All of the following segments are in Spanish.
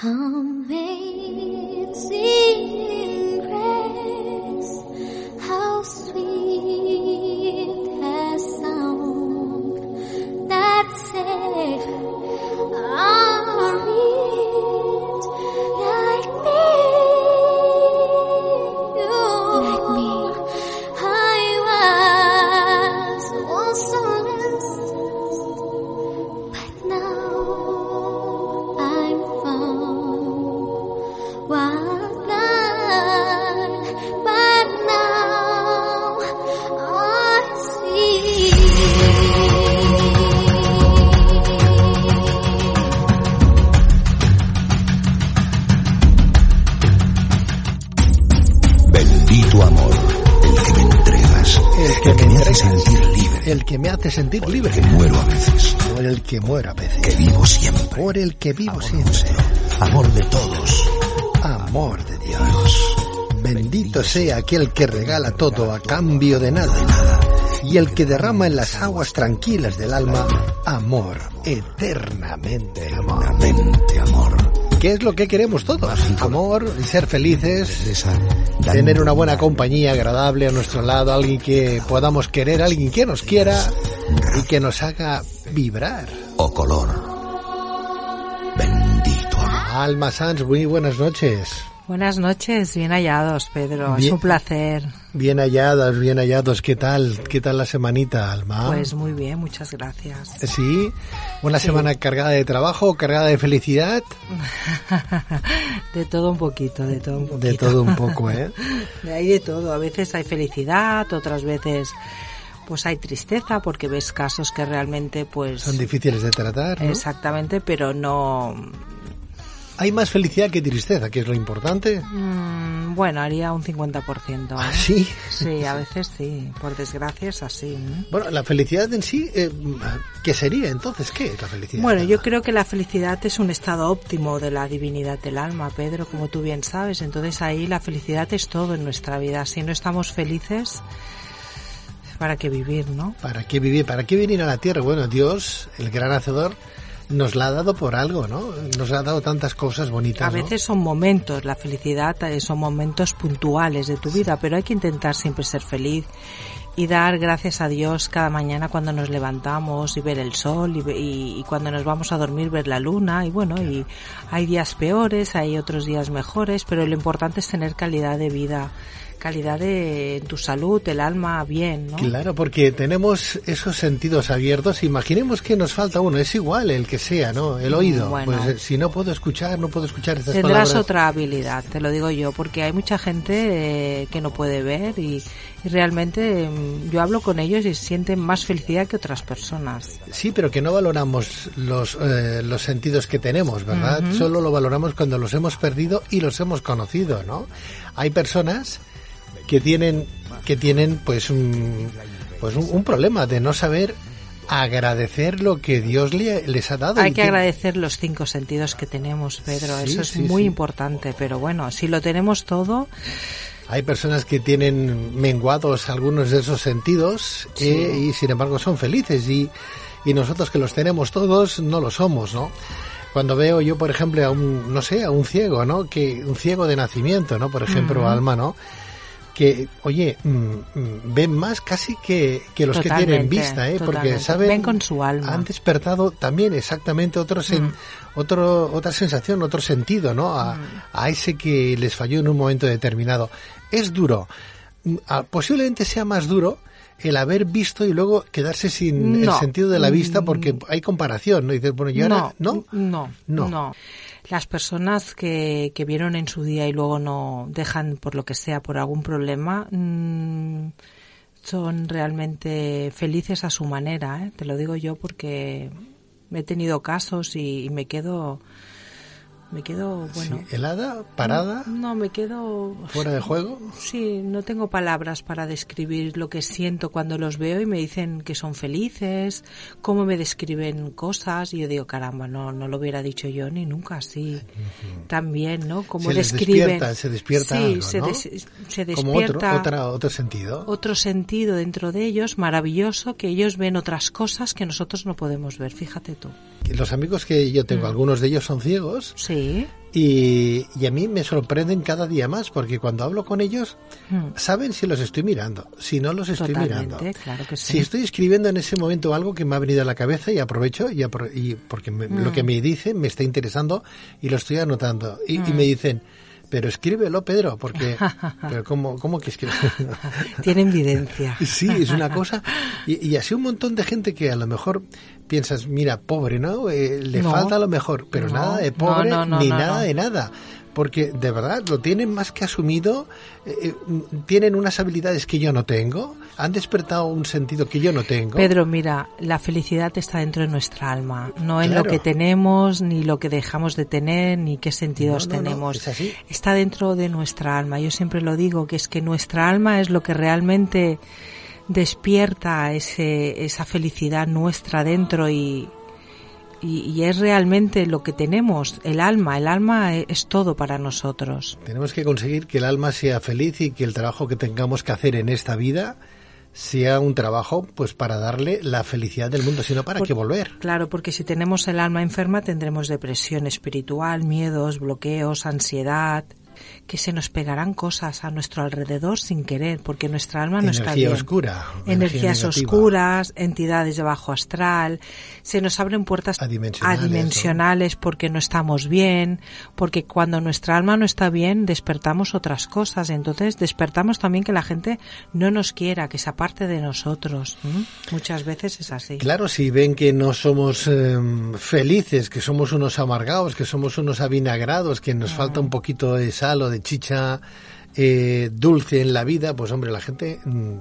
How many El el que me hace sentir libre, El que me hace sentir libre. que muero a veces, Por el que muero a veces. que vivo siempre. Por el que vivo Amor siempre. nuestro, amor de todos. Amor de Dios. Bendito sea aquel que regala todo a cambio de nada. Y el que derrama en las aguas tranquilas del alma amor, eternamente amor. Eternamente amor. ¿Qué es lo que queremos todos? Amor, ser felices, tener una buena compañía agradable a nuestro lado, alguien que podamos querer, alguien que nos quiera y que nos haga vibrar. o color. Bendito. Alma Sanz, muy buenas noches. Buenas noches, bien hallados, Pedro. Bien. Es un placer. Bien halladas, bien hallados. ¿Qué tal? ¿Qué tal la semanita, Alma? Pues muy bien, muchas gracias. Sí, una semana cargada de trabajo, cargada de felicidad, De todo un poquito, de todo un poquito. de todo un poco, ¿eh? Hay de todo. A veces hay felicidad, otras veces pues hay tristeza porque ves casos que realmente pues Son difíciles de tratar, ¿no? exactamente, pero no Hay más felicidad que tristeza, que es lo importante. mm, bueno, haría un 50%. ¿Ah, ¿eh? sí? Sí, a veces sí, por desgracia es así. ¿eh? Bueno, la felicidad en sí, eh, ¿qué sería entonces? ¿Qué es la felicidad? Bueno, yo creo que la felicidad es un estado óptimo de la divinidad del alma, Pedro, como tú bien sabes. Entonces ahí la felicidad es todo en nuestra vida. Si no estamos felices, ¿para qué vivir, no? ¿Para qué vivir? ¿Para qué venir a la tierra? Bueno, Dios, el gran hacedor, nos la ha dado por algo, ¿no? Nos ha dado tantas cosas bonitas. A ¿no? veces son momentos, la felicidad eh, son momentos puntuales de tu vida, pero hay que intentar siempre ser feliz y dar gracias a Dios cada mañana cuando nos levantamos y ver el sol y, y- y cuando nos vamos a dormir ver la luna y bueno, y hay días peores, hay otros días mejores, pero lo importante es tener calidad de vida, calidad de tu salud, el alma bien, ¿no? Claro, porque tenemos esos sentidos abiertos. Imaginemos que nos falta uno, es igual el que sea, ¿no? El oído. Mm, Bueno. Pues eh, si no puedo escuchar, no puedo escuchar estas Tendrás palabras. otra habilidad, te lo digo yo, porque hay mucha gente eh, que no puede ver y, y realmente mm, yo hablo con ellos y sienten más felicidad que otras personas. Sí, pero que no valoramos los, eh, los sentidos que tenemos, ¿verdad? Solo lo valoramos cuando los hemos perdido y los hemos conocido, ¿no? Hay personas que tienen, que tienen pues un, pues un, un problema de no saber agradecer lo que Dios le- les ha dado. Hay que agradecer los cinco sentidos que tenemos, Pedro, Sí, eso es sí, muy sí. importante, pero bueno, si lo tenemos todo, Hay personas que tienen menguados algunos de esos sentidos eh, y sin embargo son felices y, y nosotros que los tenemos todos no lo somos, ¿no? Cuando veo yo, por ejemplo, a un, no sé, a un ciego, ¿no? Que un ciego de nacimiento, ¿no? Por ejemplo, Alma, ¿no? Que, oye, mm, mm, ven más casi que, que los que tienen vista, ¿eh? Porque saben... Ven con su alma. Han despertado también exactamente otro, sen- otro otra sensación, otro sentido, ¿no? A, a ese que les falló en un momento determinado. Es duro. Mm, ah, Posiblemente sea más duro el haber visto y luego quedarse sin el No. sentido de la vista porque hay comparación, ¿no? Y dices, bueno, yo ahora, ¿no? no, No. no. Las personas que, que vieron en su día y luego no dejan por lo que sea, por algún problema, mm, son realmente felices a su manera, ¿eh? te lo digo yo porque he tenido casos y, y me quedo Me quedo, bueno. Sí, ¿Helada? ¿Parada? No, me quedo. ¿Fuera de juego? Sí, no tengo palabras para describir lo que siento cuando los veo y me dicen que son felices, cómo me describen cosas. Y yo digo, caramba, no, no lo hubiera dicho yo ni nunca así. También, ¿no? Cómo se describen. despierta, se despierta sí, algo, se, ¿no? des- se Como otro, despierta otra, otro sentido. otro sentido dentro de ellos maravilloso que ellos ven otras cosas que nosotros no podemos ver. Fíjate tú. Los amigos que yo Mm. tengo, algunos de ellos son ciegos Sí. Y, y a mí me sorprenden cada día más porque cuando hablo con ellos Mm. saben si los estoy mirando, si no los estoy Totalmente, mirando. claro que sí. Si estoy escribiendo en ese momento algo que me ha venido a la cabeza y aprovecho y, apro- y porque me- lo que me dicen me está interesando y lo estoy anotando y, y me dicen pero escríbelo Pedro porque pero cómo cómo que escribe Tienen evidencia. Sí, es una cosa. Y, y así un montón de gente que a lo mejor piensas, mira, pobre, ¿no? Eh, le No. falta a lo mejor, pero No, nada de pobre no, ni nada de nada. Porque de verdad lo tienen más que asumido, eh, eh, tienen unas habilidades que yo no tengo, han despertado un sentido que yo no tengo. Pedro, mira, la felicidad está dentro de nuestra alma, no en Claro. lo que tenemos, ni lo que dejamos de tener, ni qué sentidos No, no, no, tenemos. es así. Está dentro de nuestra alma. Yo siempre lo digo, que es que nuestra alma es lo que realmente despierta ese, esa felicidad nuestra dentro y, y, y es realmente lo que tenemos, el alma. El alma e- es todo para nosotros. Tenemos que conseguir que el alma sea feliz y que el trabajo que tengamos que hacer en esta vida sea un trabajo pues para darle la felicidad del mundo, sino para Por- que volver. Claro, porque si tenemos el alma enferma tendremos depresión espiritual, miedos, bloqueos, ansiedad, que se nos pegarán cosas a nuestro alrededor sin querer, porque nuestra alma no está bien. oscura, energía Energías negativa. oscuras, entidades de bajo astral, se nos abren puertas Adimensionales, adimensionales porque no estamos bien, porque cuando nuestra alma no está bien despertamos otras cosas, entonces despertamos también que la gente no nos quiera, que se aparte de nosotros. Muchas veces es así. Claro, si ven que no somos eh, felices, que somos unos amargados, que somos unos avinagrados, que nos falta un poquito de sal o de chicha eh, dulce en la vida, pues hombre, la gente mm,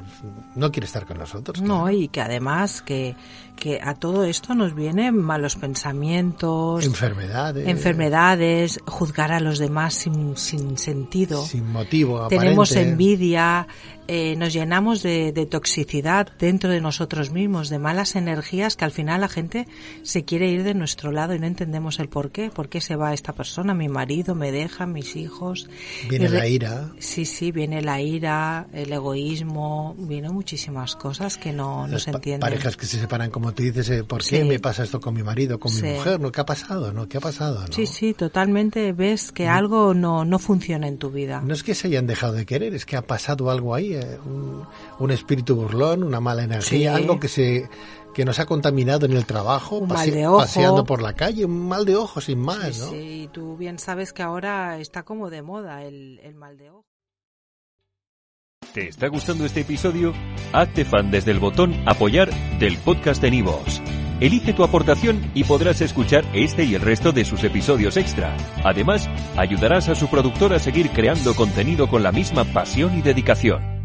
no quiere estar con nosotros. No, y que además que, que a todo esto nos vienen malos pensamientos, Enfermedades. enfermedades, juzgar a los demás sin, sin sentido. Sin motivo Tenemos envidia, eh, nos llenamos de, de toxicidad dentro de nosotros mismos, de malas energías que al final la gente se quiere ir de nuestro lado y no entendemos el por qué. ¿Por qué se va esta persona? Mi marido me deja, mis hijos. Viene la ira. Sí, sí, viene la ira, el egoísmo, vienen muchísimas cosas que no, no se entienden. parejas que se separan, como tú dices, eh, ¿por qué Sí. me pasa esto con mi marido, con Sí. mi mujer? ¿no? ¿Qué ha pasado? ¿no? ¿Qué ha pasado? ¿no? Sí, sí, totalmente ves que algo no, no funciona en tu vida. No es que se hayan dejado de querer, es que ha pasado algo ahí, eh, un, un espíritu burlón, una mala energía, Sí. algo que se que nos ha contaminado en el trabajo, Un mal de ojo. paseando por la calle, un mal de ojo sin más, Sí, ¿no? sí, y tú bien sabes que ahora está como de moda el, el mal de ojo. ¿Te está gustando este episodio? Hazte fan desde el botón Apoyar del podcast de Nivos. Elige tu aportación y podrás escuchar este y el resto de sus episodios extra. Además, ayudarás a su productor a seguir creando contenido con la misma pasión y dedicación.